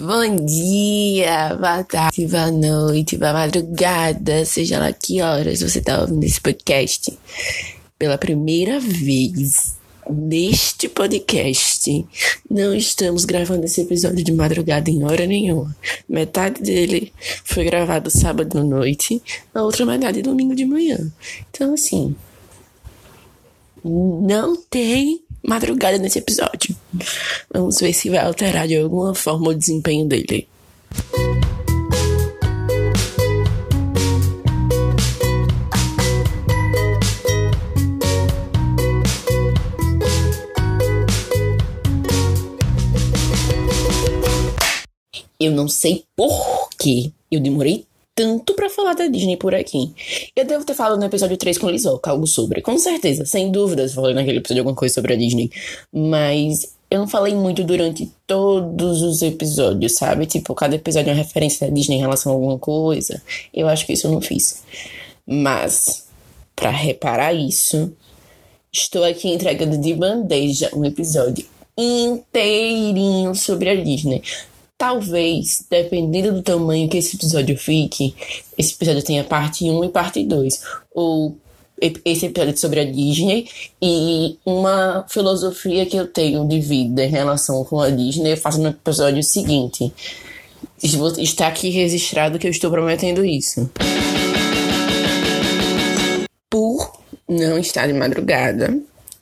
Bom dia, boa tarde, boa noite, boa madrugada, seja lá que horas você tá ouvindo esse podcast. Pela primeira vez neste podcast, não estamos gravando esse episódio de madrugada em hora nenhuma. Metade dele foi gravado sábado à noite, a outra metade domingo de manhã. Então, assim, não tem madrugada nesse episódio. Vamos ver se vai alterar de alguma forma o desempenho dele. Eu não sei por que eu demorei tanto para falar da Disney por aqui. Eu devo ter falado no episódio 3 com Lizoka algo sobre, com certeza, sem dúvidas, falei naquele episódio alguma coisa sobre a Disney, mas eu não falei muito durante todos os episódios, sabe? Tipo, cada episódio é uma referência da Disney em relação a alguma coisa. Eu acho que isso eu não fiz. Mas, para reparar isso, estou aqui entregando de bandeja um episódio inteirinho sobre a Disney. Talvez, dependendo do tamanho que esse episódio fique, esse episódio tenha parte 1 e parte 2. Ou esse episódio sobre a Disney e uma filosofia que eu tenho de vida em relação com a Disney, eu faço no episódio seguinte. Está aqui registrado que eu estou prometendo isso. Por não estar de madrugada,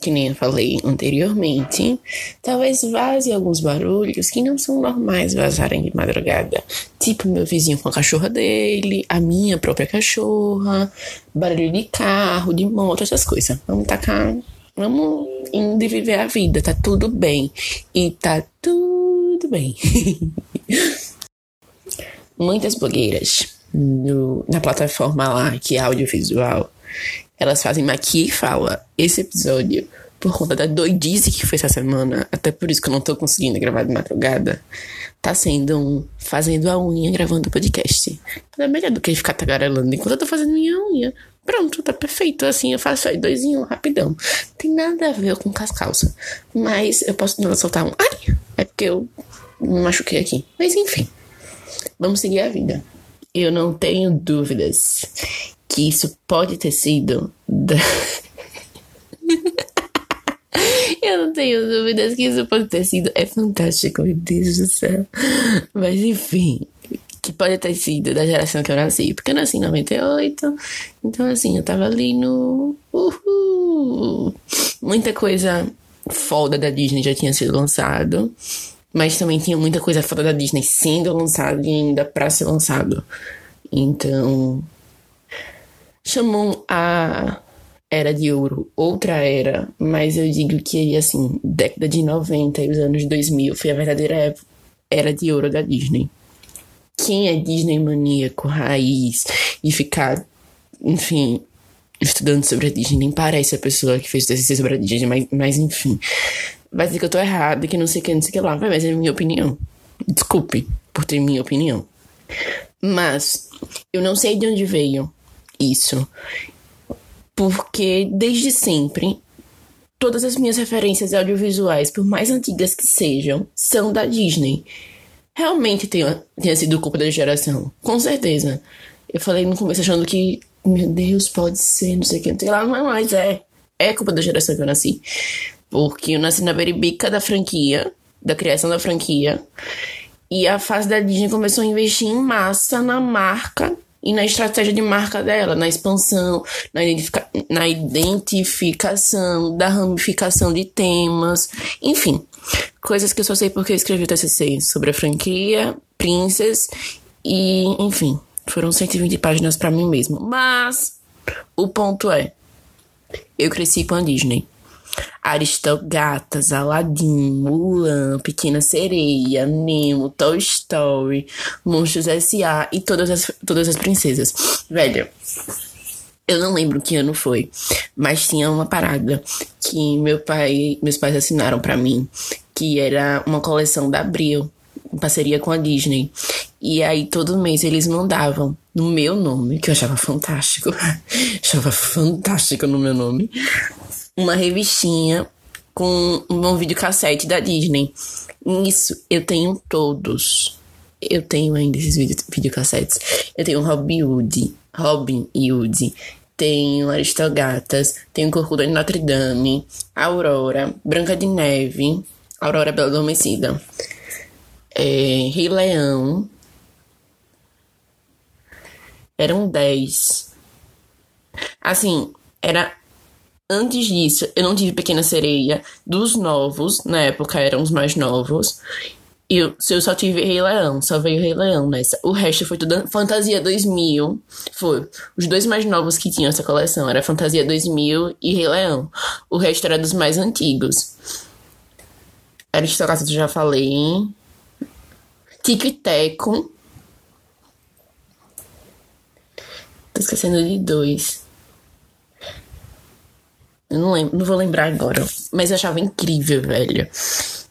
que nem eu falei anteriormente, talvez vaze alguns barulhos que não são normais vazarem de madrugada. Tipo meu vizinho com a cachorra dele, a minha própria cachorra, barulho de carro, de moto, essas coisas. Vamos tacar. Vamos indo viver a vida, tá tudo bem. E tá tudo bem. Muitas blogueiras no, na plataforma lá, que é audiovisual, elas fazem maquia e fala. Esse episódio, por conta da doidice que foi essa semana, até por isso que eu não tô conseguindo gravar de madrugada, tá sendo um fazendo a unha gravando o podcast. É melhor do que ficar tagarelando enquanto eu tô fazendo minha unha. Pronto, tá perfeito. Assim eu faço aí dois em um, rapidão. Tem nada a ver com as calças. Mas eu posso não soltar um. Ai! É porque eu me machuquei aqui. Mas enfim. Vamos seguir a vida. Eu não tenho dúvidas que isso pode ter sido. Da... Eu não tenho dúvidas que isso pode ter sido. É fantástico, meu Deus do céu. Mas enfim, que pode ter sido da geração que eu nasci. Porque eu nasci em 98. Então, assim, eu tava ali no. Uhul. Muita coisa foda da Disney já tinha sido lançado. Mas também tinha muita coisa foda da Disney sendo lançado e ainda pra ser lançado. Então, chamam a era de ouro outra era, mas eu digo que, assim, década de 90 e os anos 2000 foi a verdadeira era de ouro da Disney. Quem é Disney maníaco, raiz, e ficar, enfim, estudando sobre a Disney, nem parece a pessoa que fez TCC sobre a Disney, mas, mas enfim. Vai dizer que eu tô errada, que não sei o que, não sei o que lá, mas é minha opinião. Desculpe por ter minha opinião. Mas eu não sei de onde veio isso. Porque desde sempre, todas as minhas referências audiovisuais, por mais antigas que sejam, são da Disney. Realmente tenha, tenha sido culpa da geração. Com certeza. Eu falei no começo achando que, meu Deus, pode ser, não sei o que, não sei lá, mas é. É culpa da geração que eu nasci. Porque eu nasci na beribica da franquia, da criação da franquia. E a fase da Disney começou a investir em massa na marca e na estratégia de marca dela, na expansão, na, identifica na identificação, da ramificação de temas, enfim. Coisas que eu só sei porque eu escrevi o TCC sobre a franquia, Princess e, enfim, foram 120 páginas para mim mesmo. Mas o ponto é, eu cresci com a Disney. Aristogatas, Aladdin, Mulan, Pequena Sereia, Nemo, Toy Story, Monstros S.A. e todas as, todas as princesas. Velho, eu não lembro que ano foi, mas tinha uma parada que meu pai, meus pais assinaram para mim, que era uma coleção da Abril, em parceria com a Disney. E aí todo mês eles mandavam no meu nome, que eu achava fantástico. achava fantástico no meu nome uma revistinha com um videocassete da Disney. Nisso eu tenho todos. Eu tenho ainda esses videocassetes. Eu tenho Robin Hood, Robin e Hood. Tenho Aristogatas, tenho Corcunda de Notre Dame, Aurora, Branca de Neve, Aurora Bela Adormecida, é, Rei Leão. Eram dez. Assim, era Antes disso, eu não tive Pequena Sereia. Dos novos, na época eram os mais novos. E eu, só tive Rei Leão, só veio Rei Leão nessa. O resto foi tudo Fantasia 2000. Foi. Os dois mais novos que tinham essa coleção era Fantasia 2000 e Rei Leão. O resto era dos mais antigos. Aristocracia, eu já falei. Tico e Teco. Tô esquecendo de dois. Eu não lembro, não vou lembrar agora. Mas eu achava incrível, velho.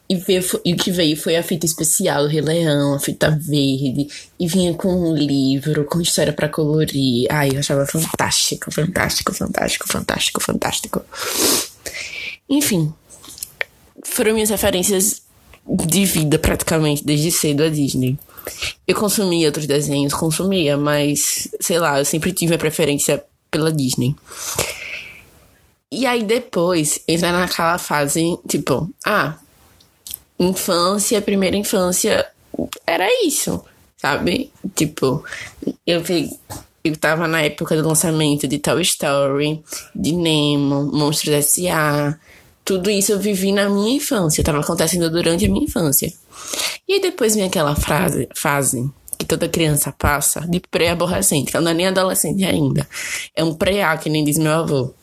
E, veio, e o que veio foi a fita especial do Rei Leão, a fita verde. E vinha com um livro, com história para colorir. Ai, eu achava fantástico, fantástico, fantástico, fantástico, fantástico. Enfim. Foram minhas referências de vida, praticamente, desde cedo a Disney. Eu consumia outros desenhos, consumia, mas, sei lá, eu sempre tive a preferência pela Disney. E aí depois entra naquela fase, tipo, ah, infância, primeira infância, era isso, sabe? Tipo, eu vi. Eu tava na época do lançamento de Toy Story, de Nemo, Monstros S.A. Tudo isso eu vivi na minha infância, tava acontecendo durante a minha infância. E aí depois vem aquela frase, fase que toda criança passa de pré-aborrecente, que ela não é nem adolescente ainda. É um pré-A, que nem diz meu avô.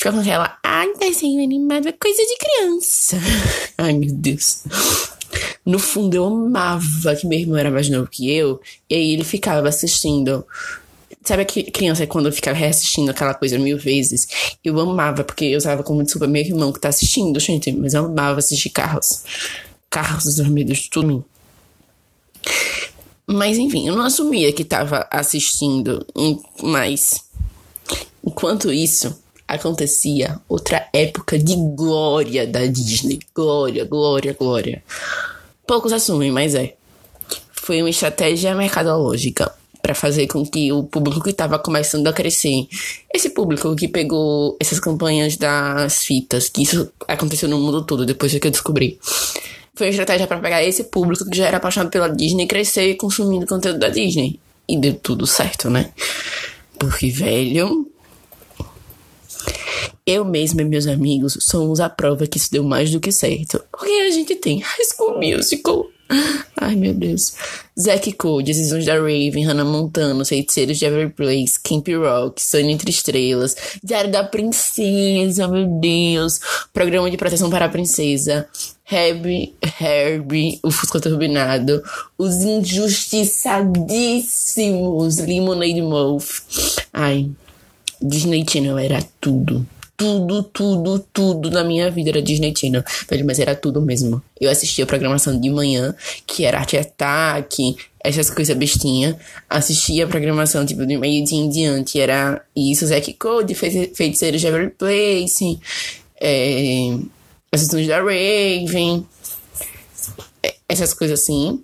Fica com aquela, ai, desenho animado é coisa de criança. ai, meu Deus. No fundo, eu amava que meu irmão era mais novo que eu, e aí ele ficava assistindo. Sabe que criança quando fica reassistindo aquela coisa mil vezes? Eu amava, porque eu usava como desculpa meu irmão que tá assistindo, gente, mas eu amava assistir carros. Carros de tudo. Mas enfim, eu não assumia que tava assistindo, mas enquanto isso, acontecia outra época de glória da Disney. Glória, glória, glória. Poucos assumem, mas é. Foi uma estratégia mercadológica para fazer com que o público que estava começando a crescer, esse público que pegou essas campanhas das fitas, que isso aconteceu no mundo todo depois que eu descobri. Foi uma estratégia para pegar esse público que já era apaixonado pela Disney crescer consumindo conteúdo da Disney. E deu tudo certo, né? Porque, velho, eu mesma e meus amigos somos a prova que isso deu mais do que certo. Porque a gente tem High School Musical. Ai, meu Deus. Zack Cole, Decisões da Raven, Hannah Montana, Feiticeiros de Every Place, Camp Rock, Sunny Entre Estrelas, Diário da Princesa, meu Deus. Programa de Proteção para a Princesa, Herbie, Herbie, o Fusca Turbinado, Os Injustiçadíssimos, Lemonade Mouth. Ai, Disney Channel era tudo tudo, tudo, tudo na minha vida era Disney Channel. Velho, mas era tudo mesmo. Eu assistia a programação de manhã, que era Arte Ataque, essas coisas bestinha. Assistia a programação, tipo, de meio-dia em diante. Era isso, Zack Code, Feiticeiros de Every Place, é, Assassinos da Raven, é, essas coisas assim.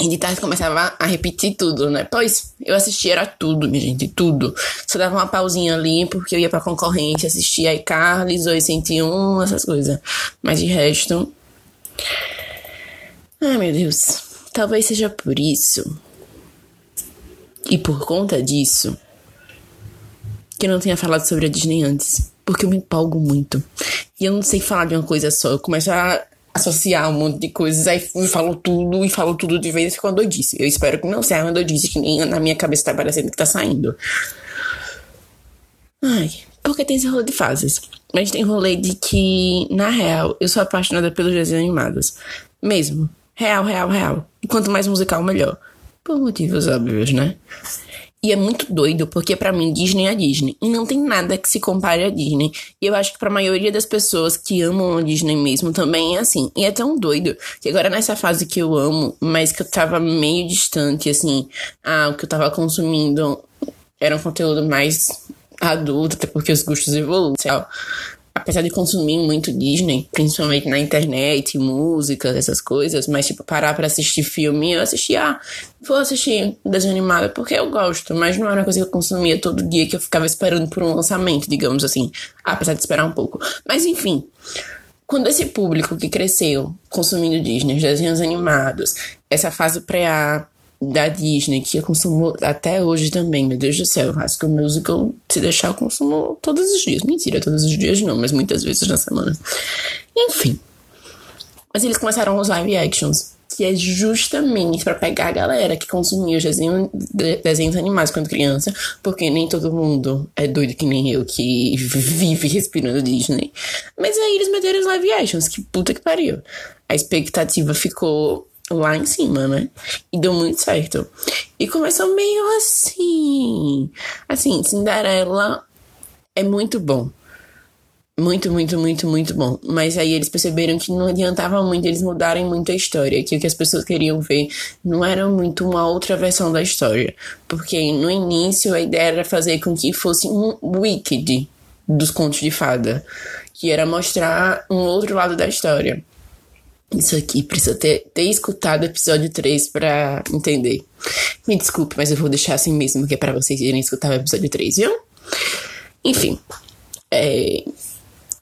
E de tarde começava a repetir tudo, né? Pois eu assistia era tudo, minha gente, tudo. Só dava uma pausinha ali porque eu ia pra concorrente, assistia iCarly, Zoe 101, essas coisas. Mas de resto. Ai meu Deus. Talvez seja por isso. E por conta disso. Que eu não tenha falado sobre a Disney antes. Porque eu me empolgo muito. E eu não sei falar de uma coisa só. Eu começo a associar um monte de coisas, aí falou tudo e falou tudo de vez quando eu disse. Eu espero que não seja eu disse, que nem na minha cabeça tá parecendo que tá saindo. Ai, porque tem esse rolê de fases. Mas tem rolê de que, na real, eu sou apaixonada pelos desenhos animados. Mesmo. Real, real, real. E quanto mais musical, melhor. Por motivos óbvios, né? E é muito doido, porque para mim Disney é Disney. E não tem nada que se compare a Disney. E eu acho que pra maioria das pessoas que amam a Disney mesmo também é assim. E é tão doido que agora nessa fase que eu amo, mas que eu tava meio distante, assim, ah, o que eu tava consumindo era um conteúdo mais adulto, até porque os gostos evoluem. apesar de consumir muito Disney, principalmente na internet, música, essas coisas, mas tipo, parar pra assistir filme, eu assistia, vou assistir desenho animado porque eu gosto, mas não era uma coisa que eu consumia todo dia, que eu ficava esperando por um lançamento, digamos assim, apesar de esperar um pouco. Mas enfim, quando esse público que cresceu consumindo Disney, desenhos animados, essa fase pré-A, da Disney, que eu consumo até hoje também, meu Deus do céu. Acho que o musical, se deixar, eu consumo todos os dias. Mentira, todos os dias não, mas muitas vezes na semana. Enfim. Mas eles começaram os live actions, que é justamente para pegar a galera que consumia os desenhos, desenhos animados quando criança, porque nem todo mundo é doido que nem eu, que vive respirando Disney. Mas aí eles meteram os live actions, que puta que pariu. A expectativa ficou lá em cima, né? E deu muito certo. E começou meio assim. Assim, Cinderela é muito bom. Muito, muito, muito, muito bom. Mas aí eles perceberam que não adiantava muito eles mudarem muito a história. Que o que as pessoas queriam ver não era muito uma outra versão da história. Porque no início a ideia era fazer com que fosse um Wicked dos contos de fada. Que era mostrar um outro lado da história. Isso aqui precisa ter, ter escutado o episódio 3 para entender. Me desculpe, mas eu vou deixar assim mesmo, que é pra vocês irem escutar o episódio 3, viu? Enfim. É,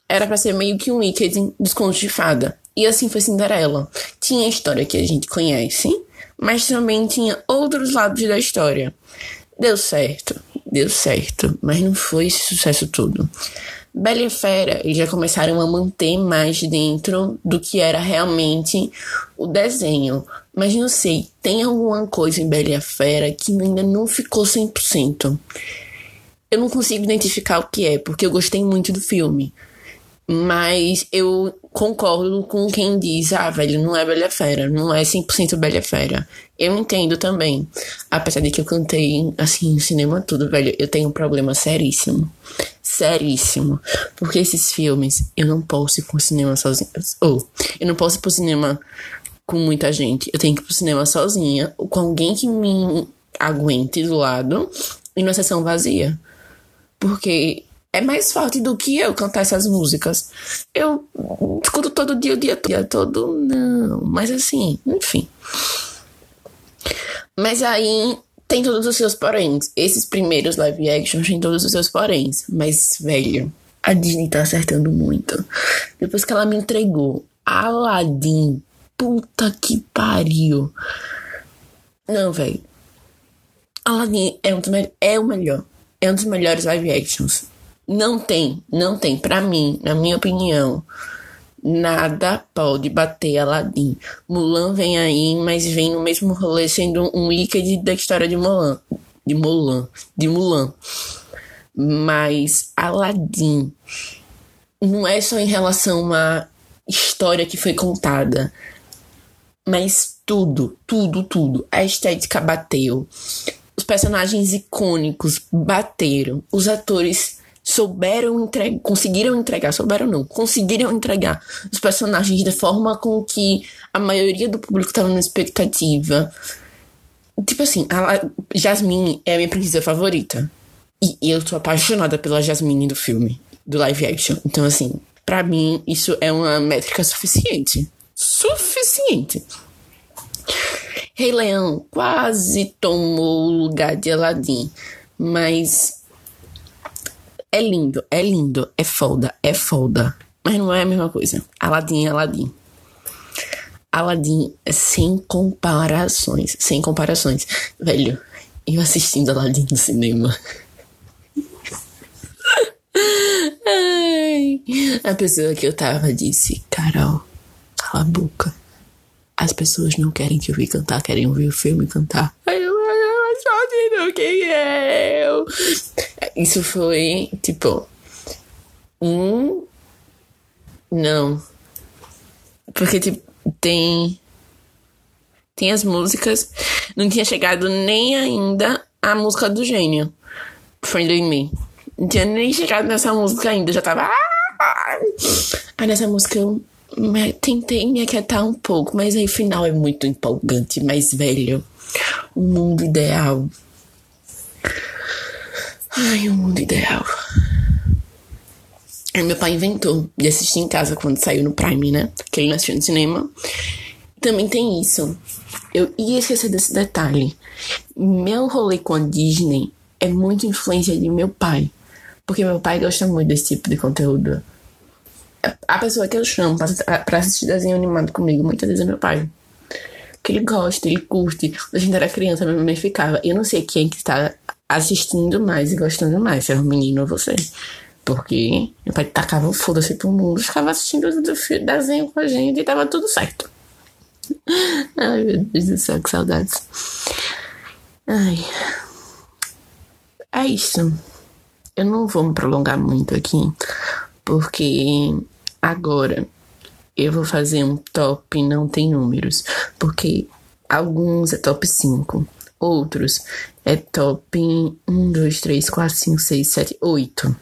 era para ser meio que um Wicked dos contos de fada. E assim foi Cinderela. Tinha a história que a gente conhece, mas também tinha outros lados da história. Deu certo, deu certo, mas não foi esse sucesso todo. Bela e Fera, já começaram a manter mais dentro do que era realmente o desenho. Mas não sei, tem alguma coisa em Bela e Fera que ainda não ficou 100%. Eu não consigo identificar o que é, porque eu gostei muito do filme. Mas eu concordo com quem diz, ah, velho, não é Bela Fera, não é 100% Bela Fera. Eu entendo também. Apesar de que eu cantei, assim, no cinema tudo, velho, eu tenho um problema seríssimo. Seríssimo. Porque esses filmes, eu não posso ir pro cinema sozinha. Ou, eu não posso ir pro cinema com muita gente. Eu tenho que ir pro cinema sozinha, com alguém que me aguente do lado e numa sessão vazia. Porque é mais forte do que eu cantar essas músicas. Eu escuto todo dia, o dia todo, dia todo, não. Mas assim, enfim. Mas aí tem todos os seus poréns. Esses primeiros live action têm todos os seus poréns. Mas, velho, a Disney tá acertando muito. Depois que ela me entregou Aladdin, puta que pariu. Não, velho. Aladdin é, um é o melhor. É um dos melhores live actions. Não tem, não tem. Para mim, na minha opinião, nada pode bater Aladdin. Mulan vem aí, mas vem no mesmo rolê sendo um ícone da história de Mulan. De Mulan. De Mulan. Mas Aladdin não é só em relação à história que foi contada. Mas tudo, tudo, tudo. A estética bateu. Os personagens icônicos bateram. Os atores souberam entregar, conseguiram entregar, souberam não, conseguiram entregar os personagens da forma com que a maioria do público estava na expectativa. Tipo assim, a Jasmine é a minha princesa favorita. E eu tô apaixonada pela Jasmine do filme, do live action. Então, assim, para mim, isso é uma métrica suficiente. Suficiente. Rei Leão quase tomou o lugar de Aladdin, mas é lindo, é lindo, é foda, é foda. Mas não é a mesma coisa. Aladdin é Aladdin. Aladdin é sem comparações. Sem comparações. Velho, eu assistindo Aladdin no cinema. Ai, a pessoa que eu tava disse: Carol, cala a boca. As pessoas não querem te ouvir cantar, querem ouvir o filme cantar. Aí eu, quem é eu? Isso foi, tipo, um. Não. Porque, tipo, tem. Tem as músicas. Não tinha chegado nem ainda a música do gênio. Friendly Me. Não tinha nem chegado nessa música ainda. Já tava. Aí nessa música eu tentei me aquietar um pouco, mas aí o final é muito empolgante, mais velho. O mundo ideal. Ai, o mundo ideal. Aí meu pai inventou de assistir em casa quando saiu no Prime, né? Que ele assistiu no cinema. Também tem isso. Eu ia esquecer desse detalhe. Meu rolê com a Disney é muito influência de meu pai. Porque meu pai gosta muito desse tipo de conteúdo. A pessoa que eu chamo pra assistir desenho animado comigo muitas vezes é meu pai. Que ele gosta, ele curte. Quando a gente era criança, minha mãe ficava. Eu não sei quem que tá assistindo mais e gostando mais, se é o menino ou você. Porque meu pai tacava o foda-se pro mundo, ficava assistindo o desenho com a gente e tava tudo certo. Ai, meu Deus do céu, que saudades. Ai. É isso. Eu não vou me prolongar muito aqui, porque agora eu vou fazer um top não tem números, porque alguns é top 5, outros é top 1, 2, 3, 4, 5, 6, 7, 8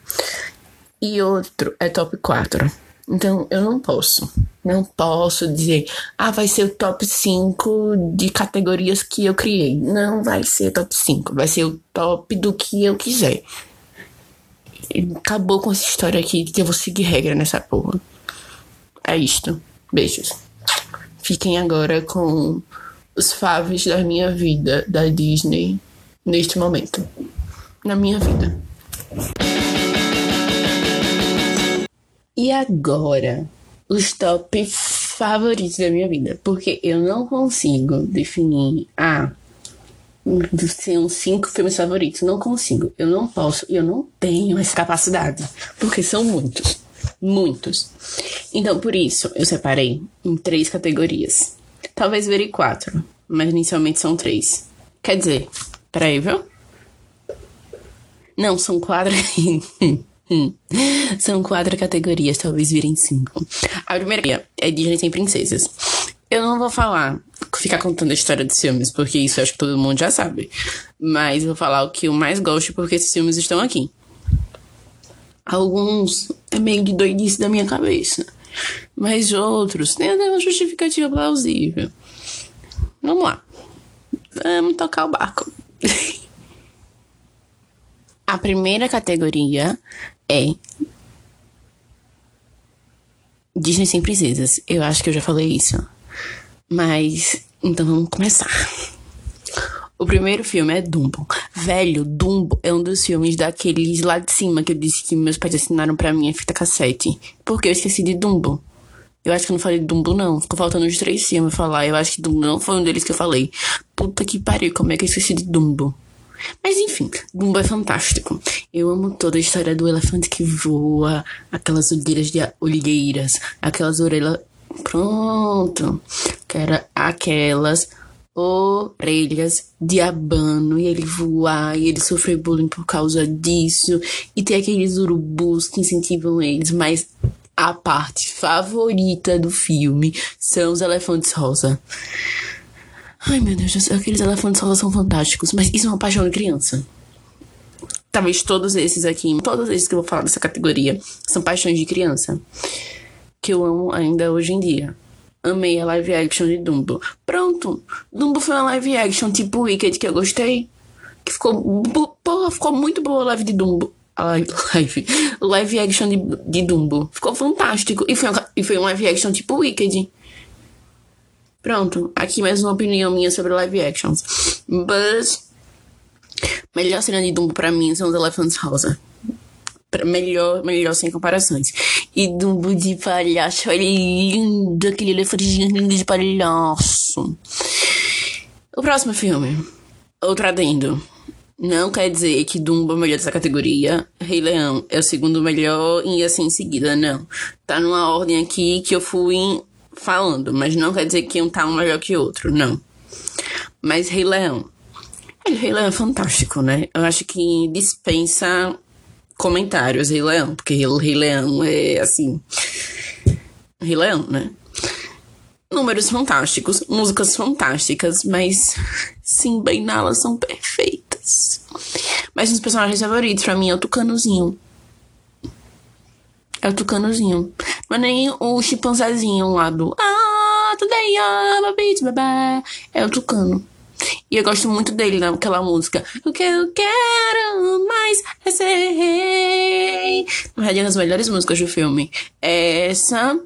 e outro é top 4. Então eu não posso. Não posso dizer, ah, vai ser o top 5 de categorias que eu criei. Não vai ser top 5. Vai ser o top do que eu quiser. Acabou com essa história aqui que eu vou seguir regra nessa porra. É isto. Beijos. Fiquem agora com os faves da minha vida da Disney neste momento. Na minha vida. E agora, os top favoritos da minha vida. Porque eu não consigo definir, ah, são cinco filmes favoritos. Não consigo. Eu não posso. Eu não tenho essa capacidade. Porque são muitos. Muitos. Então, por isso, eu separei em três categorias. Talvez virem quatro. Mas inicialmente são três. Quer dizer, peraí, viu? Não, são quatro. São quatro categorias, talvez virem cinco. A primeira é Disney sem princesas. Eu não vou falar, ficar contando a história dos filmes, porque isso acho que todo mundo já sabe. Mas vou falar o que eu mais gosto, porque esses filmes estão aqui. Alguns é meio de doidice da minha cabeça. Mas outros têm até uma justificativa plausível. Vamos lá. Vamos tocar o barco. A primeira categoria é Disney sem princesas. Eu acho que eu já falei isso. Mas então vamos começar. O primeiro filme é Dumbo. Velho, Dumbo é um dos filmes daqueles lá de cima que eu disse que meus pais assinaram para mim a fita cassete. Porque eu esqueci de Dumbo. Eu acho que eu não falei Dumbo, não. Ficou faltando os três filmes falar. Eu acho que Dumbo não foi um deles que eu falei. Puta que pariu, como é que eu esqueci de Dumbo? Mas enfim, Dumbo é fantástico. Eu amo toda a história do elefante que voa, aquelas olheiras de olheiras, aquelas orelhas. Pronto. Que era aquelas orelhas de abano e ele voar e ele sofrer bullying por causa disso. E tem aqueles urubus que incentivam eles, mas a parte favorita do filme são os elefantes rosa. Ai, meu Deus, aqueles elefantes rosa são fantásticos, mas isso é uma paixão de criança. Talvez todos esses aqui, todos esses que eu vou falar dessa categoria, são paixões de criança. Que eu amo ainda hoje em dia. Amei a live action de Dumbo. Pronto! Dumbo foi uma live action tipo Wicked que eu gostei. Que ficou. Porra, ficou muito boa a live de Dumbo. Live, live action de, de Dumbo. Ficou fantástico. E foi, e foi um live action tipo Wicked. Pronto, aqui mais uma opinião minha sobre live actions. But, melhor cena de Dumbo pra mim são os elefantes rosa. Melhor, melhor sem comparações. E Dumbo de palhaço, olha lindo, aquele elefantezinho lindo de palhaço. O próximo filme, outro adendo. Não quer dizer que Dumbo é o melhor dessa categoria. Rei Leão é o segundo melhor e assim em seguida, não. Tá numa ordem aqui que eu fui falando, mas não quer dizer que um tá um melhor que o outro, não. Mas Rei Leão. Rei Leão é fantástico, né? Eu acho que dispensa comentários Rei Leão, porque Rei Leão é assim. Rei Leão, né? Números fantásticos, músicas fantásticas, mas Simba e Nala são Mas os personagens favoritos pra mim é o Tucanozinho. É o Tucanozinho. Mas nem o chimpanzézinho lá do. Ah, today I'm a beat, bebê. É o Tucano. E eu gosto muito dele naquela música. O que eu quero mais é ser rei. Na verdade, é uma das melhores músicas do filme. Essa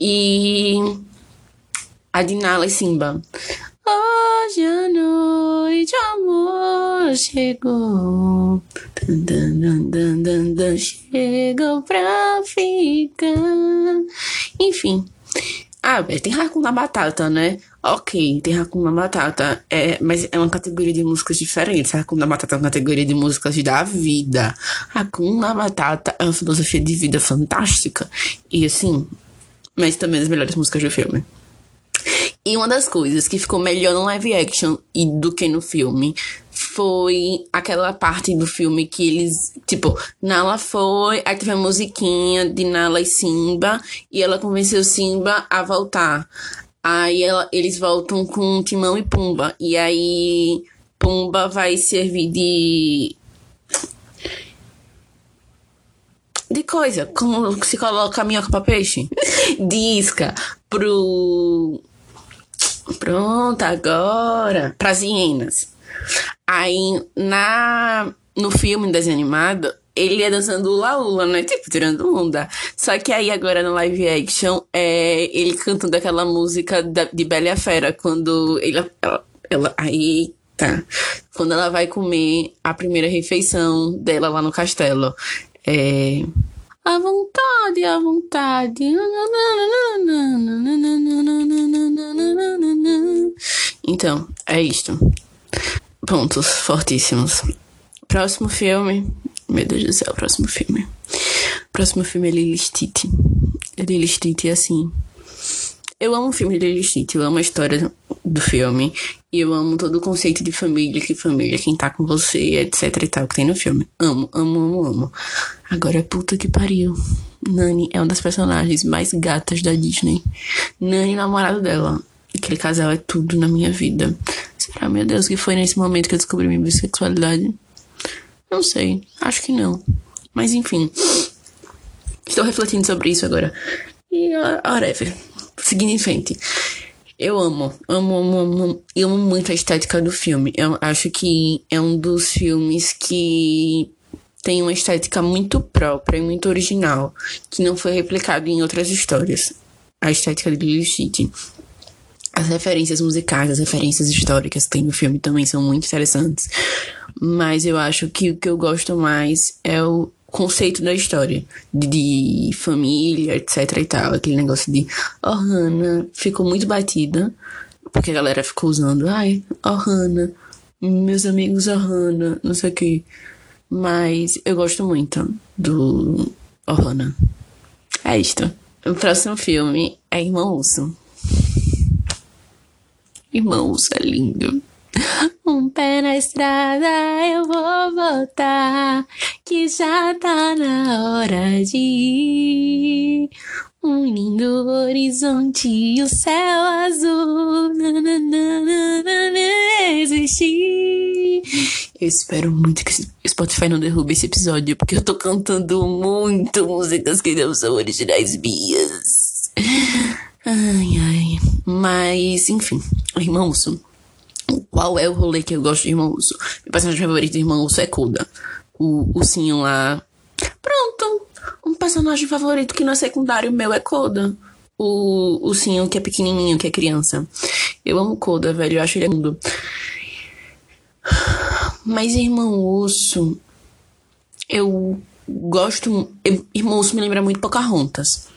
e a de Nala e Simba. Hoje a noite, amor chegou. Dan, dan, dan, dan, dan, chegou pra ficar. Enfim. Ah, tem Hakuna Batata, né? Ok, tem Hakuna Batata. É, mas é uma categoria de músicas diferentes. Hakuna Batata é uma categoria de músicas da vida. Hakuna Batata é uma filosofia de vida fantástica. E assim, mas também das melhores músicas do filme. E uma das coisas que ficou melhor no live action e do que no filme foi aquela parte do filme que eles, tipo, Nala foi, aí teve a musiquinha de Nala e Simba, e ela convenceu Simba a voltar. Aí ela, eles voltam com Timão e Pumba, e aí Pumba vai servir de de coisa, como se coloca minhoca pra peixe, de isca pro Pronto, agora. Pras hienas. Aí, na, no filme desenho animado, ele é dançando ula-ula, né? Tipo, tirando onda. Só que aí agora no live action, é ele cantando aquela música da, de Bela e a Fera, quando ele, ela, ela, aí tá. Quando ela vai comer a primeira refeição dela lá no castelo. É. A vontade, a vontade. Então, é isto. Pontos fortíssimos. Próximo filme. Meu Deus do céu, próximo filme. Próximo filme é. Lily Stitch é assim. Eu amo o filme de Lily Stitch, eu amo a história do filme. E eu amo todo o conceito de família, que família, quem tá com você, etc e tal, que tem no filme. Amo, amo, amo, amo. Agora, puta que pariu. Nani é uma das personagens mais gatas da Disney. Nani, namorado dela. Aquele casal é tudo na minha vida. Será, meu Deus, que foi nesse momento que eu descobri minha bissexualidade? Não sei. Acho que não. Mas enfim. Estou refletindo sobre isso agora. E, uh, whatever. Seguindo em frente. Eu amo, amo, amo, amo, eu amo muito a estética do filme. Eu acho que é um dos filmes que tem uma estética muito própria e muito original, que não foi replicado em outras histórias. A estética de Lily City. As referências musicais, as referências históricas que tem no filme também são muito interessantes. Mas eu acho que o que eu gosto mais é o conceito da história. De, de família, etc e tal. Aquele negócio de oh, ficou muito batida. Porque a galera ficou usando, ai, oh, meus amigos Ohana, não sei o que. Mas eu gosto muito do Ohana. É isto. O próximo filme é Irmão Urso. Irmãos, é lindo. Um pé na estrada, eu vou voltar, que já tá na hora de ir. Um lindo horizonte e o céu azul. Existir. Eu espero muito que Spotify não derrube esse episódio, porque eu tô cantando muito músicas que não são originais minhas. Ai, ai. Mas, enfim, Urso. Qual é o rolê que eu gosto de Irmão Urso? Meu personagem favorito de Irmão Urso é Koda. O ursinho lá. Pronto! Um personagem favorito que não é secundário meu é Koda. O ursinho que é pequenininho, que é criança. Eu amo Koda, velho. Eu acho ele mundo. Mas Irmão Urso. Eu gosto. Irmão Urso me lembra muito Pocahontas.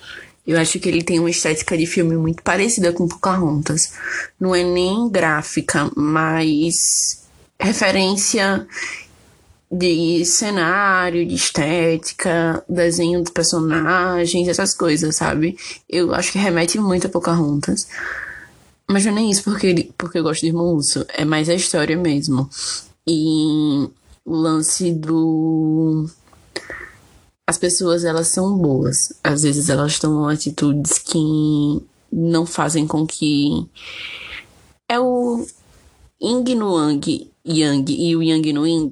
Eu acho que ele tem uma estética de filme muito parecida com Pocahontas. Não é nem gráfica, mas referência de cenário, de estética, desenho dos personagens, essas coisas, sabe? Eu acho que remete muito a Pocahontas. Mas não é isso porque, porque eu gosto de Irmão Urso. É mais a história mesmo. E o lance do as pessoas elas são boas. Às vezes elas tomam atitudes que não fazem com que é o Ying no Yang, Yang e o Yang no Ying.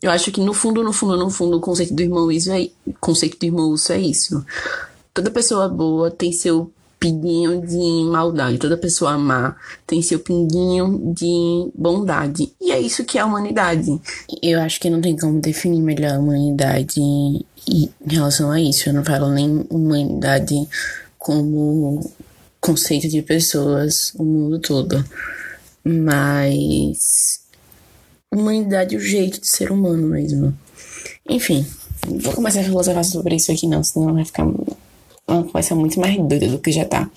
Eu acho que no fundo, no fundo, no fundo, o conceito do irmão isso é conceito do irmão isso é isso. Toda pessoa boa tem seu pinguinho de maldade. Toda pessoa má tem seu pinguinho de bondade. E é isso que é a humanidade. Eu acho que não tem como definir melhor a humanidade em relação a isso. Eu não falo nem humanidade como conceito de pessoas, o mundo todo. Mas humanidade é o jeito de ser humano mesmo. Enfim, vou começar a filosofar sobre isso aqui não, senão vai ficar uma conversa muito mais doida do que já tá.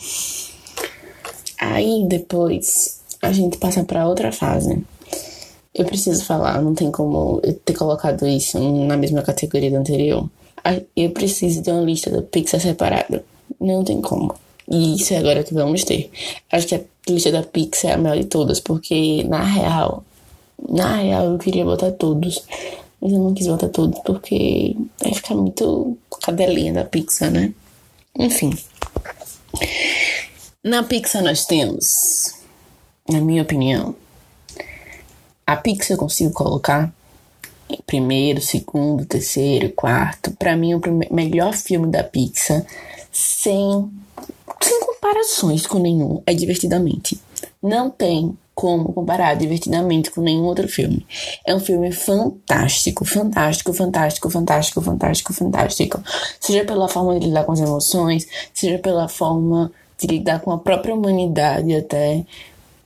Aí depois a gente passa para outra fase. Eu preciso falar, não tem como eu ter colocado isso na mesma categoria do anterior. Eu preciso de uma lista da Pixar separada. Não tem como. E isso é agora que vamos ter. Acho que a lista da Pixar é a melhor de todas, porque na real, na real eu queria botar todos. Mas eu não quis botar todos porque vai ficar muito cadelinha da Pixar, né? Enfim. Na Pixar nós temos, na minha opinião, a Pixar eu consigo colocar primeiro, segundo, terceiro, quarto. Para mim, o melhor filme da Pixar, sem, sem comparações com nenhum, é Divertidamente. Não tem como comparar divertidamente com nenhum outro filme. É um filme fantástico, fantástico, fantástico, fantástico, fantástico, fantástico. Seja pela forma de lidar com as emoções, seja pela forma de lidar com a própria humanidade até.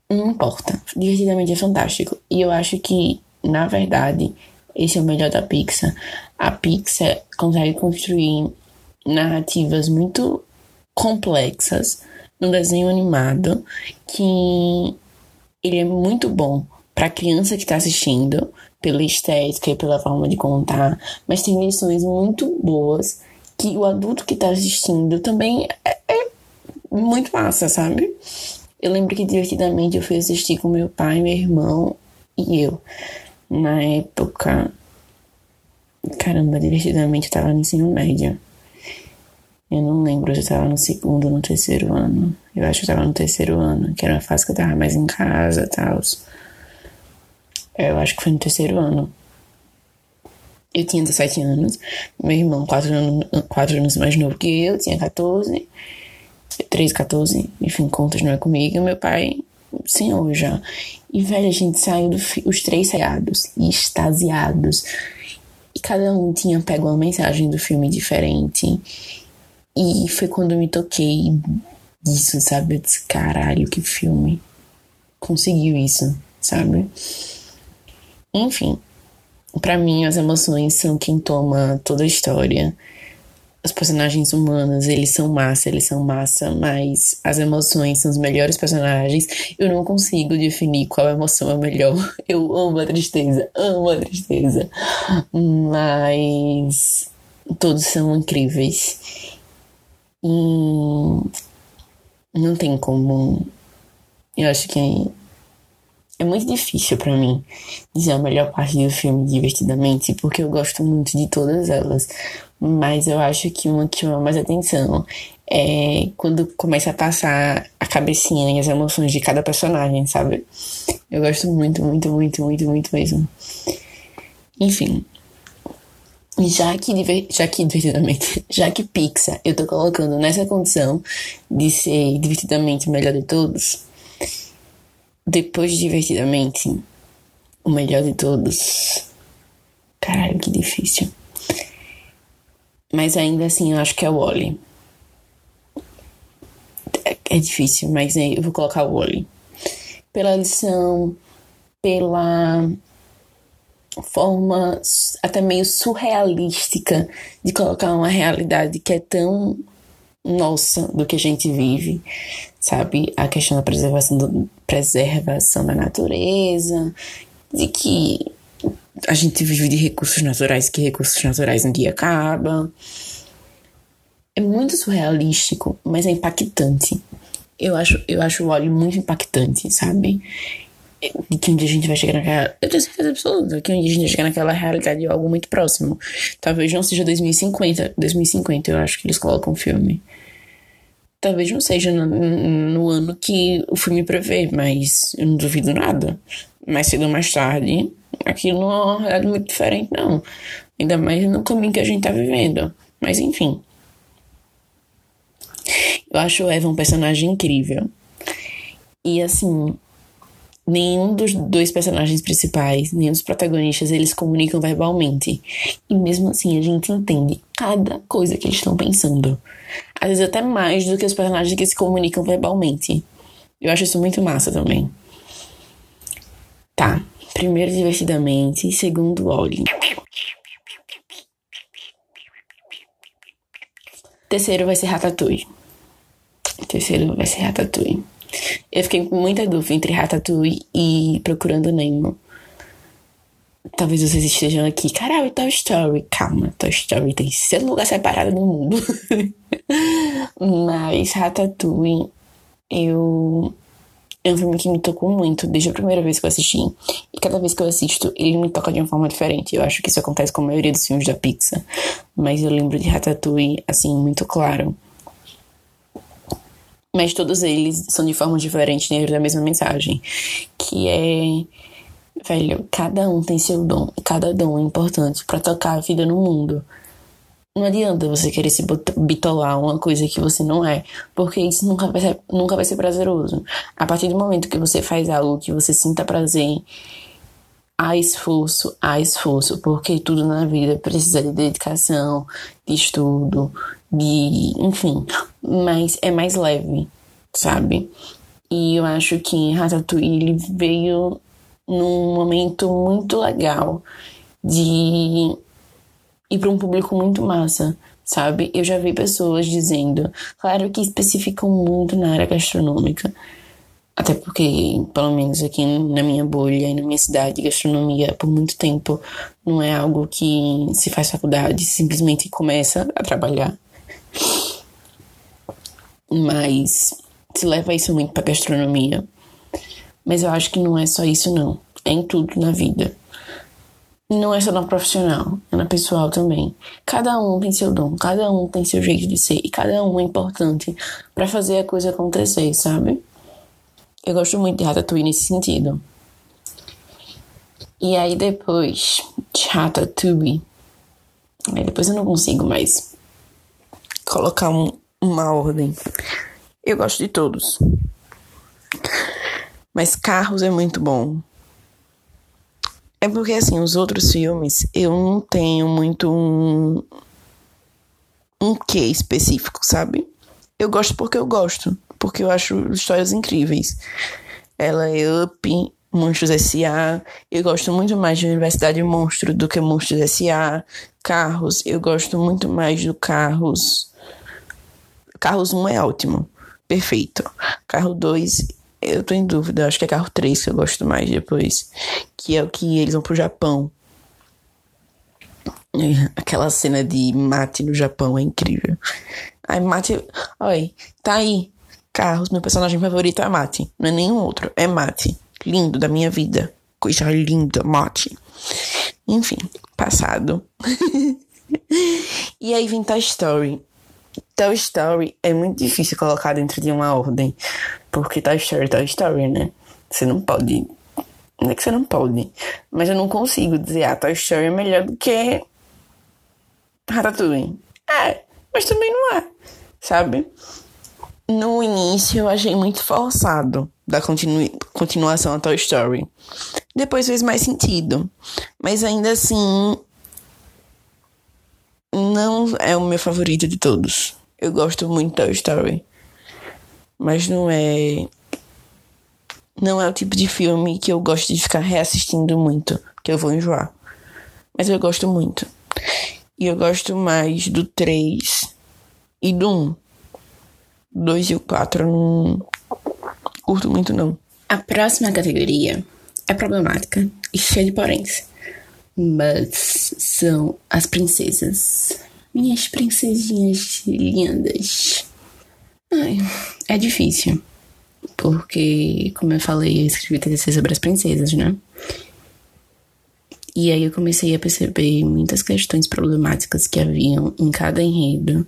Não importa. Divertidamente é fantástico. E eu acho que, na verdade, esse é o melhor da Pixar. A Pixar consegue construir narrativas muito complexas no desenho animado que ele é muito bom para criança que está assistindo, pela estética e pela forma de contar, mas tem lições muito boas que o adulto que está assistindo também é, é, muito massa, sabe? Eu lembro que divertidamente eu fui assistir com meu pai, meu irmão e eu. Na época. Caramba, divertidamente eu tava no ensino médio. Eu não lembro se eu tava no segundo ou no terceiro ano. Eu acho que eu tava no terceiro ano, que era uma fase que eu tava mais em casa e tal. Eu acho que foi no terceiro ano. Eu tinha 17 anos, meu irmão, 4 anos, 4 anos mais novo que eu, tinha 14, 13, 14, enfim, contas não é comigo, e meu pai, senhor já. E, velho, a gente saiu, do, os três saiados, e extasiados. E cada um tinha pego uma mensagem do filme diferente. E foi quando me toquei disso, sabe? Eu disse, caralho, que filme. Conseguiu isso, sabe? Enfim, para mim as emoções são quem toma toda a história. Os personagens humanos, eles são massa, eles são massa, mas as emoções são os melhores personagens. Eu não consigo definir qual emoção é melhor. Eu amo a tristeza, amo a tristeza. Mas todos são incríveis. E não tem como. Eu acho que é muito difícil para mim dizer a melhor parte do filme divertidamente, porque eu gosto muito de todas elas. Mas eu acho que uma que chama mais atenção é quando começa a passar a cabecinha e as emoções de cada personagem, sabe? Eu gosto muito, muito, muito, muito, muito mesmo. Enfim, já que, já que divertidamente, já que Pixar eu tô colocando nessa condição de ser divertidamente o melhor de todos, depois de divertidamente o melhor de todos, caralho, que difícil. Mas ainda assim eu acho que é o Wally. É, é difícil, mas eu vou colocar o Wally. Pela lição, pela forma até meio surrealística de colocar uma realidade que é tão nossa do que a gente vive, sabe? A questão da preservação, do, preservação da natureza, de que a gente vive de recursos naturais, que recursos naturais um dia acabam. É muito surrealístico, mas é impactante. Eu acho, eu acho o óleo muito impactante, sabe? Que um dia a gente vai chegar naquela. Eu tenho certeza absoluta que um dia a gente vai chegar naquela realidade de algo muito próximo. Talvez não seja 2050. 2050 eu acho que eles colocam o filme. Talvez não seja no, no, ano que o filme prevê, mas eu não duvido nada. Mais cedo ou mais tarde, aquilo não é uma realidade muito diferente, não. Ainda mais no caminho que a gente tá vivendo. Mas enfim. Eu acho o Eva um personagem incrível. E assim, nenhum dos dois personagens principais, nenhum dos protagonistas, eles comunicam verbalmente. E mesmo assim, a gente entende cada coisa que eles estão pensando. Às vezes até mais do que os personagens que se comunicam verbalmente. Eu acho isso muito massa também. Tá. Primeiro, divertidamente. Segundo, olhe. Terceiro vai ser Ratatouille. Terceiro vai ser Ratatouille. Eu fiquei com muita dúvida entre Ratatouille e Procurando Nemo. Talvez vocês estejam aqui, caralho, Toy Story. Calma, Toy Story tem seu lugar separado no mundo. Mas Ratatouille, eu. É um filme que me tocou muito desde a primeira vez que eu assisti. E cada vez que eu assisto, ele me toca de uma forma diferente. Eu acho que isso acontece com a maioria dos filmes da Pixar. Mas eu lembro de Ratatouille, assim, muito claro. Mas todos eles são de forma diferente dentro da mesma mensagem. Que é. Velho, cada um tem seu dom. Cada dom é importante para tocar a vida no mundo. Não adianta você querer se bitolar uma coisa que você não é, porque isso nunca vai, ser, nunca vai ser prazeroso. A partir do momento que você faz algo que você sinta prazer, há esforço, há esforço, porque tudo na vida precisa de dedicação, de estudo, de. enfim. Mas é mais leve, sabe? E eu acho que Ratatouille veio num momento muito legal de ir para um público muito massa, sabe? Eu já vi pessoas dizendo, claro que especificam muito na área gastronômica, até porque, pelo menos aqui na minha bolha e na minha cidade, gastronomia por muito tempo não é algo que se faz faculdade, simplesmente começa a trabalhar. Mas se leva isso muito para gastronomia. Mas eu acho que não é só isso não, é em tudo na vida não é só na profissional, é na pessoal também. Cada um tem seu dom, cada um tem seu jeito de ser e cada um é importante para fazer a coisa acontecer, sabe? Eu gosto muito de Ratatouille nesse sentido. E aí depois de Ratatouille, aí depois eu não consigo mais colocar um, uma ordem. Eu gosto de todos. Mas Carros é muito bom. É porque, assim, os outros filmes eu não tenho muito um. um quê específico, sabe? Eu gosto porque eu gosto. Porque eu acho histórias incríveis. Ela é Up, Monstros S.A. Eu gosto muito mais de Universidade Monstro do que Monstros S.A. Carros, eu gosto muito mais do Carros. Carros 1 é ótimo. Perfeito. Carro 2 eu tô em dúvida, acho que é carro 3 que eu gosto mais depois. Que é o que eles vão pro Japão. É, aquela cena de mate no Japão é incrível. Ai, mate. Oi, tá aí. Carros, meu personagem favorito é Mate. Não é nenhum outro, é Mate. Lindo da minha vida. Coisa linda, Mate. Enfim, passado. e aí vem Toy Story. Toy Story é muito difícil colocar dentro de uma ordem. Porque Toy Story é Toy Story, né? Você não pode. Não é que você não pode. Mas eu não consigo dizer, ah, Toy Story é melhor do que Ratatouille. É, mas também não é, sabe? No início eu achei muito forçado da continu continuação a Toy Story. Depois fez mais sentido. Mas ainda assim. Não é o meu favorito de todos. Eu gosto muito de Toy Story. Mas não é. Não é o tipo de filme que eu gosto de ficar reassistindo muito, que eu vou enjoar. Mas eu gosto muito. E eu gosto mais do 3 e do 1. 2 e o 4 eu não curto muito, não. A próxima categoria é problemática e cheia de poréns. Mas são as princesas. Minhas princesinhas lindas. Ai, é difícil. Porque, como eu falei, eu escrevi TCC sobre as princesas, né? E aí eu comecei a perceber muitas questões problemáticas que haviam em cada enredo.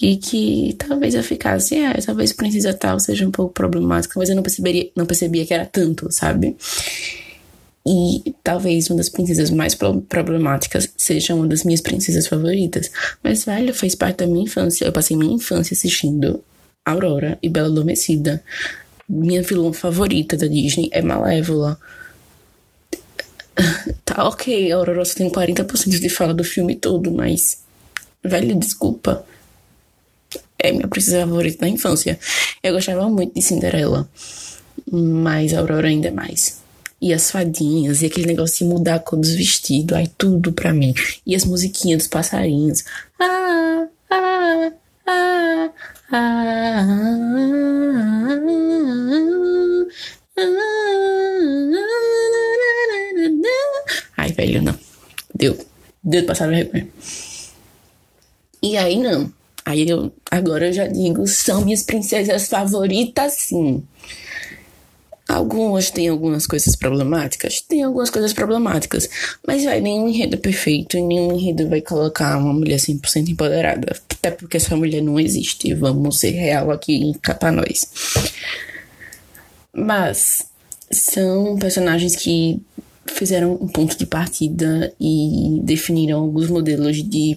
E que talvez eu ficasse, é, talvez Princesa Tal seja um pouco problemática, mas eu não perceberia, não percebia que era tanto, sabe? E talvez uma das princesas mais problemáticas seja uma das minhas princesas favoritas. Mas, velho, fez parte da minha infância. Eu passei minha infância assistindo Aurora e Bela Adormecida. Minha vilã favorita da Disney é Malévola. Tá ok, Aurora só tem 40% de fala do filme todo, mas. Velho, desculpa. É minha princesa favorita da infância. Eu gostava muito de Cinderela. Mas a Aurora ainda mais. E as fadinhas, e aquele negócio de mudar a cor dos vestidos, ai, tudo pra mim. E as musiquinhas dos passarinhos. Ah, ah, ah, ah, ah, Ai, velho, não. Deu. Deu de passar vergonha. E aí, não. Aí eu, agora eu já digo, são minhas princesas favoritas, sim. Algumas têm algumas coisas problemáticas? Tem algumas coisas problemáticas. Mas, vai, nenhum enredo é perfeito, nenhum enredo vai colocar uma mulher 100% empoderada. Até porque essa mulher não existe. Vamos ser real aqui pra nós. Mas, são personagens que fizeram um ponto de partida e definiram alguns modelos de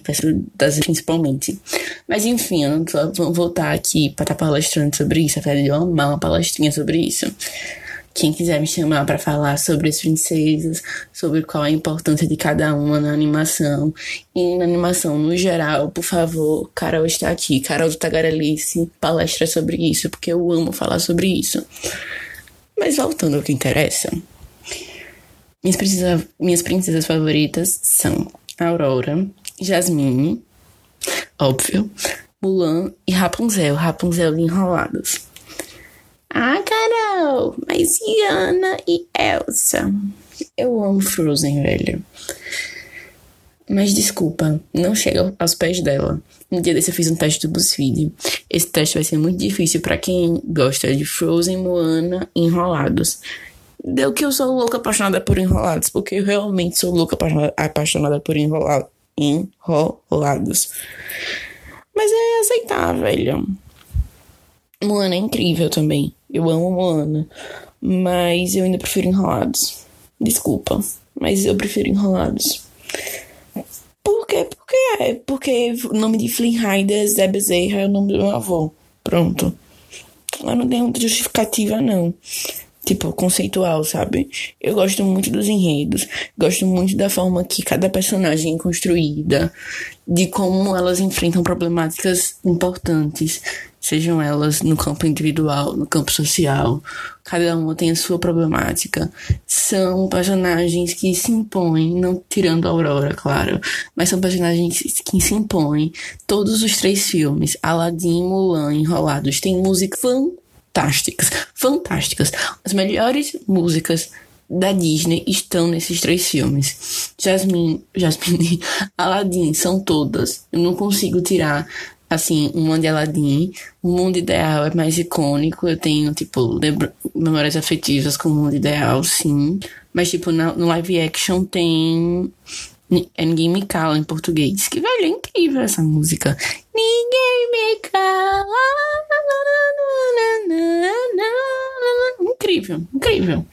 das principalmente. Mas enfim, eu não vou voltar aqui para estar palestrando sobre isso, apesar de eu amar uma palestrinha sobre isso. Quem quiser me chamar para falar sobre as princesas, sobre qual a importância de cada uma na animação e na animação no geral, por favor, Carol está aqui. Carol do Tagarelice palestra sobre isso, porque eu amo falar sobre isso. Mas voltando ao que interessa. Minhas, princesa, minhas princesas favoritas são Aurora, Jasmine, óbvio, Mulan e Rapunzel, Rapunzel enrolados. Ah, Carol, mas e Ana e Elsa? Eu amo Frozen, velho. Mas desculpa, não chega aos pés dela. Um dia desse eu fiz um teste do BuzzFeed. Esse teste vai ser muito difícil para quem gosta de Frozen, Moana Enrolados. Deu que eu sou louca apaixonada por enrolados, porque eu realmente sou louca apaixonada por enrolado, enrolados. Mas é aceitar, velho. Moana é incrível também. Eu amo Moana. Mas eu ainda prefiro enrolados. Desculpa. Mas eu prefiro enrolados. Por quê? Porque é. Porque o nome de Flynn Rider, Zé Bezerra, é o nome do meu avô. Pronto. Mas não outra justificativa, não tipo, conceitual, sabe? Eu gosto muito dos enredos, gosto muito da forma que cada personagem é construída, de como elas enfrentam problemáticas importantes, sejam elas no campo individual, no campo social, cada uma tem a sua problemática. São personagens que se impõem, não tirando a Aurora, claro, mas são personagens que se impõem. Todos os três filmes, Aladdin, Mulan, Enrolados, tem música fantástica fantásticas, fantásticas. As melhores músicas da Disney estão nesses três filmes. Jasmine, Jasmine, Aladdin são todas. Eu não consigo tirar assim uma de Aladdin. O mundo ideal é mais icônico. Eu tenho tipo memórias afetivas com o mundo ideal, sim. Mas tipo no live action tem é Ninguém Me Cala em português. Que velho, é incrível essa música. Ninguém me cala. Incrível, incrível.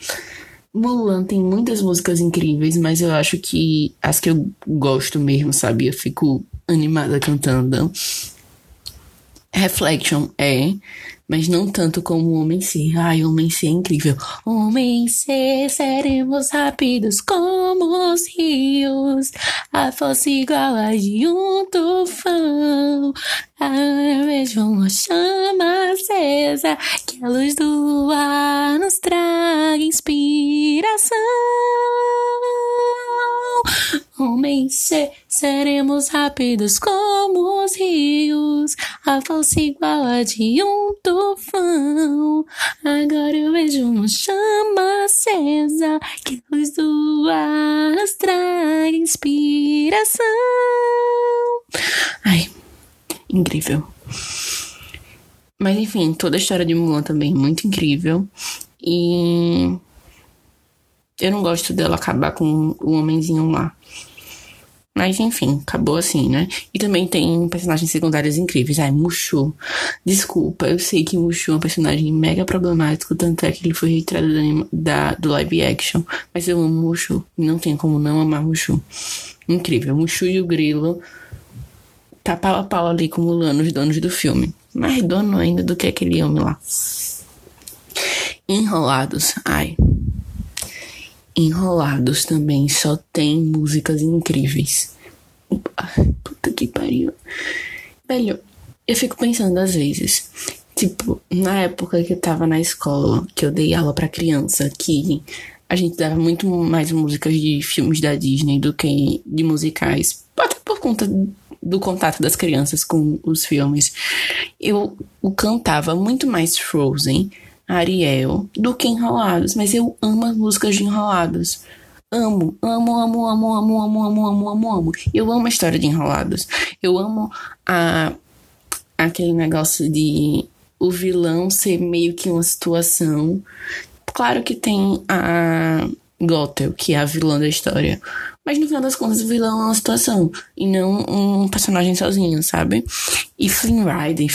Mulan tem muitas músicas incríveis, mas eu acho que as que eu gosto mesmo, sabe? Eu fico animada cantando. Reflection é mas não tanto como o homem ser. Ai, o homem ser é incrível. Homem ser, seremos rápidos como os rios, a força igual a de um tufão. A vejo uma chama acesa, que a luz do ar nos traga inspiração. Homens ser, seremos rápidos como os rios, a força igual a de um tufão. Agora eu vejo uma chama acesa, que a luz do ar nos traga inspiração. Ai, incrível. Mas enfim, toda a história de Mulan também é muito incrível. E eu não gosto dela acabar com o homenzinho lá. Mas enfim, acabou assim, né? E também tem personagens secundários incríveis. Ai, Mushu. Desculpa, eu sei que Mushu é um personagem mega problemático, tanto é que ele foi retirado da, do live action. Mas eu amo Mushu. Não tem como não amar Mushu. Incrível. Mushu e o Grilo tá pau a pau ali com Mulan, os donos do filme. Mais dono ainda do que aquele homem lá. Enrolados. Ai. Enrolados também só tem músicas incríveis. puta que pariu. Velho, eu fico pensando às vezes. Tipo, na época que eu tava na escola, que eu dei aula para criança, que a gente dava muito mais músicas de filmes da Disney do que de musicais. Até por conta do contato das crianças com os filmes. Eu cantava muito mais Frozen Ariel do que Enrolados, mas eu amo as músicas de Enrolados. Amo, amo, amo, amo, amo, amo, amo, amo, amo, amo. Eu amo a história de Enrolados. Eu amo a aquele negócio de o vilão ser meio que uma situação. Claro que tem a Gothel, que é a vilã da história. Mas no final das contas, o vilão é uma situação e não um personagem sozinho, sabe? E Flynn Rider,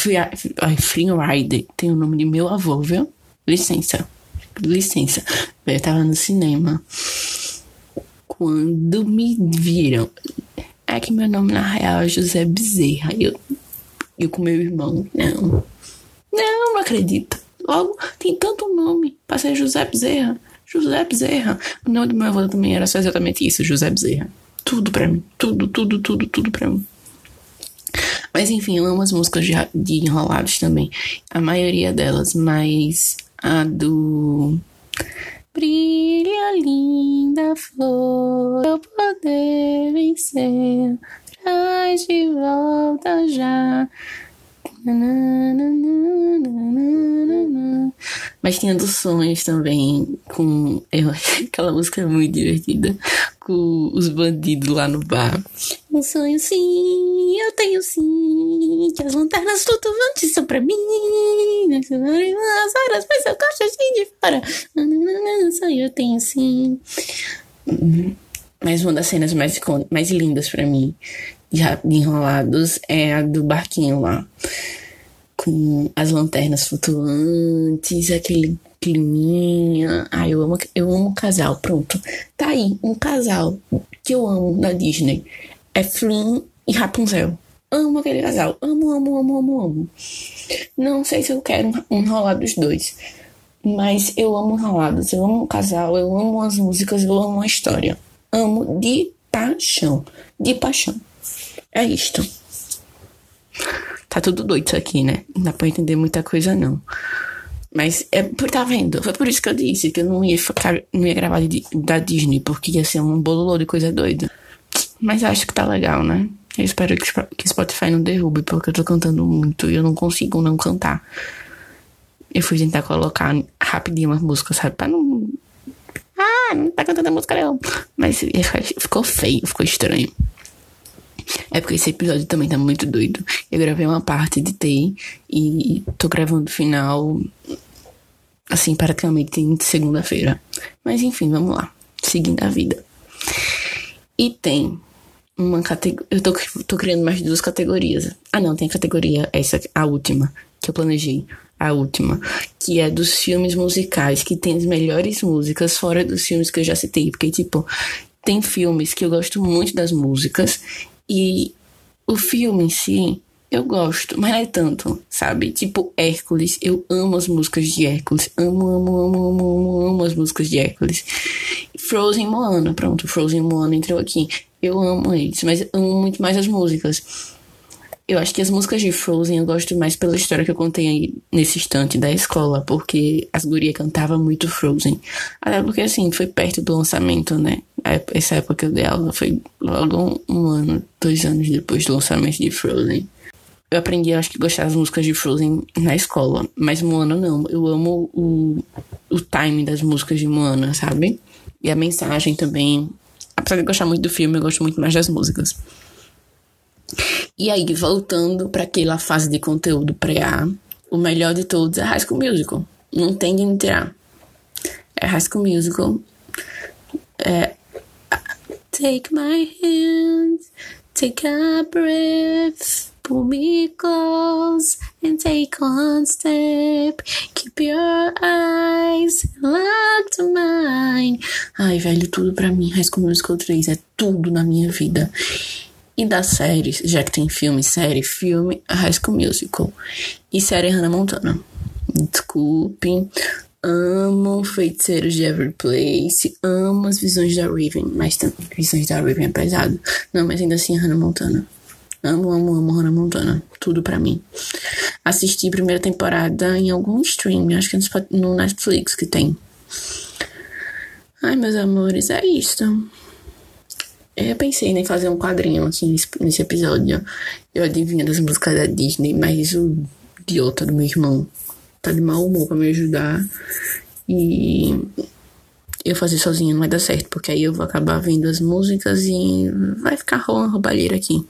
Flynn Rider tem o nome de meu avô, viu? Licença. Licença. Eu tava no cinema. Quando me viram. É que meu nome na real é José Bezerra. Eu, eu com meu irmão. Não. Não, não acredito. Logo, tem tanto nome pra ser José Bezerra. José Bezerra. O nome do meu avô também era só exatamente isso, José Bezerra. Tudo pra mim. Tudo, tudo, tudo, tudo pra mim. Mas enfim, eu amo as músicas de, de enrolados também. A maioria delas, mas a do Brilha linda flor, eu poder vencer, traz de volta já. Mas tinha dos sonhos também, com. Eu, aquela música é muito divertida. Com os bandidos lá no bar. Um sonho sim, eu tenho sim. Que as lanternas flutuantes são pra mim. As horas, mas eu gosto assim de fora. Um sonho eu tenho sim. Mas uma das cenas mais, mais lindas pra mim de enrolados é a do barquinho lá. Com as lanternas flutuantes, aquele climinha. Ah, eu amo, eu amo casal, pronto. Tá aí, um casal que eu amo na Disney. É Flynn e Rapunzel. Amo aquele casal. Amo, amo, amo, amo, amo. Não sei se eu quero um dos dois. Mas eu amo enrolados. Eu amo o casal. Eu amo as músicas. Eu amo a história. Amo de paixão. De paixão. É isto. Tá tudo doido isso aqui, né? Não dá pra entender muita coisa, não. Mas é por tá vendo? Foi por isso que eu disse que eu não ia ficar, não ia gravar de, da Disney, porque ia ser um bololô de coisa doida. Mas acho que tá legal, né? Eu espero que, que Spotify não derrube, porque eu tô cantando muito e eu não consigo não cantar. Eu fui tentar colocar rapidinho umas músicas, sabe? Pra não. Ah, não tá cantando a música não. Mas ficou feio, ficou estranho. É porque esse episódio também tá muito doido. Eu gravei uma parte de T e tô gravando o final, assim, praticamente em segunda-feira. Mas enfim, vamos lá. Seguindo a vida. E tem uma categoria. Eu tô, tô criando mais duas categorias. Ah, não, tem a categoria, essa, a última, que eu planejei. A última, que é dos filmes musicais, que tem as melhores músicas fora dos filmes que eu já citei. Porque, tipo, tem filmes que eu gosto muito das músicas e o filme em si, eu gosto, mas não é tanto, sabe? Tipo Hércules, eu amo as músicas de Hércules. Amo, amo, amo, amo, amo, amo as músicas de Hércules. Frozen Moana, pronto, Frozen Moana entrou aqui. Eu amo eles, mas amo muito mais as músicas. Eu acho que as músicas de Frozen eu gosto mais pela história que eu contei aí nesse instante da escola, porque as gurias cantavam muito Frozen. Até porque, assim, foi perto do lançamento, né? Essa época que eu dei aula foi logo um ano, dois anos depois do lançamento de Frozen. Eu aprendi, acho que, gostar das músicas de Frozen na escola, mas Moana não. Eu amo o, o time das músicas de Moana, sabe? E a mensagem também. Apesar de gostar muito do filme, eu gosto muito mais das músicas. E aí, voltando para aquela fase de conteúdo pré-A, o melhor de todos é High School Musical. Não tem de tirar. É High School Musical. É, Take my hand, take a breath, pull me close and take one step. Keep your eyes locked to mine. Ai, velho, tudo pra mim. High School Musical 3 é tudo na minha vida. E das séries, já que tem filme, série, filme, High School Musical. E série Hannah Montana. Desculpe, amo Feiticeiros de Every Place, amo as visões da Raven, mas visões da Raven é pesado. Não, mas ainda assim Hannah Montana. Amo, amo, amo Hannah Montana. Tudo pra mim. Assisti primeira temporada em algum stream, acho que no Netflix que tem. Ai, meus amores, é isso. Eu pensei em fazer um quadrinho assim nesse episódio. Eu adivinho das músicas da Disney, mas o idiota do meu irmão tá de mau humor pra me ajudar. E eu fazer sozinha não vai dar certo, porque aí eu vou acabar vendo as músicas e vai ficar rolando roubalheira aqui.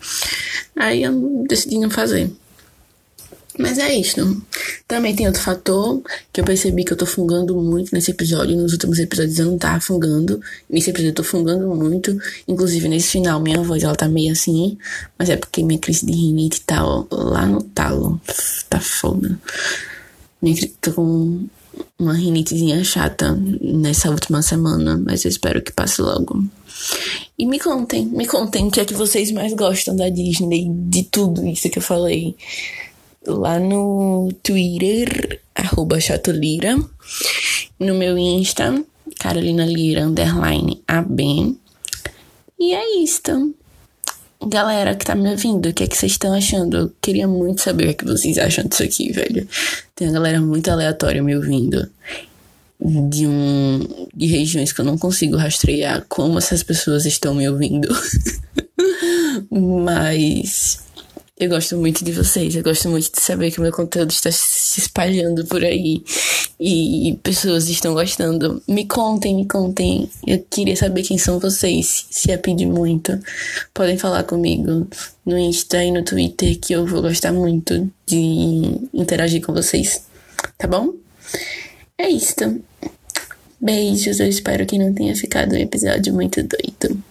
Aí eu decidi não fazer. Mas é isso. Também tem outro fator que eu percebi que eu tô fungando muito nesse episódio. Nos últimos episódios eu não tava fungando. Nesse episódio eu tô fungando muito. Inclusive nesse final minha voz ela tá meio assim. Mas é porque minha crise de rinite tá ó, lá no talo. Tá foda. Minha, tô com uma rinitezinha chata nessa última semana. Mas eu espero que passe logo. E me contem, me contem o que é que vocês mais gostam da Disney, de tudo isso que eu falei lá no Twitter, arroba chatolira, no meu Insta, Carolina Lira, underline AB. E é isto. Galera que tá me ouvindo, o que é que vocês estão achando? Eu queria muito saber o que, é que vocês acham disso aqui, velho. Tem uma galera muito aleatória me ouvindo. De um. de regiões que eu não consigo rastrear como essas pessoas estão me ouvindo. Mas eu gosto muito de vocês, eu gosto muito de saber que o meu conteúdo está se espalhando por aí e pessoas estão gostando. Me contem, me contem. Eu queria saber quem são vocês, se é pedir muito. Podem falar comigo no Insta e no Twitter que eu vou gostar muito de interagir com vocês. Tá bom? É isso. Beijos, eu espero que não tenha ficado um episódio muito doido.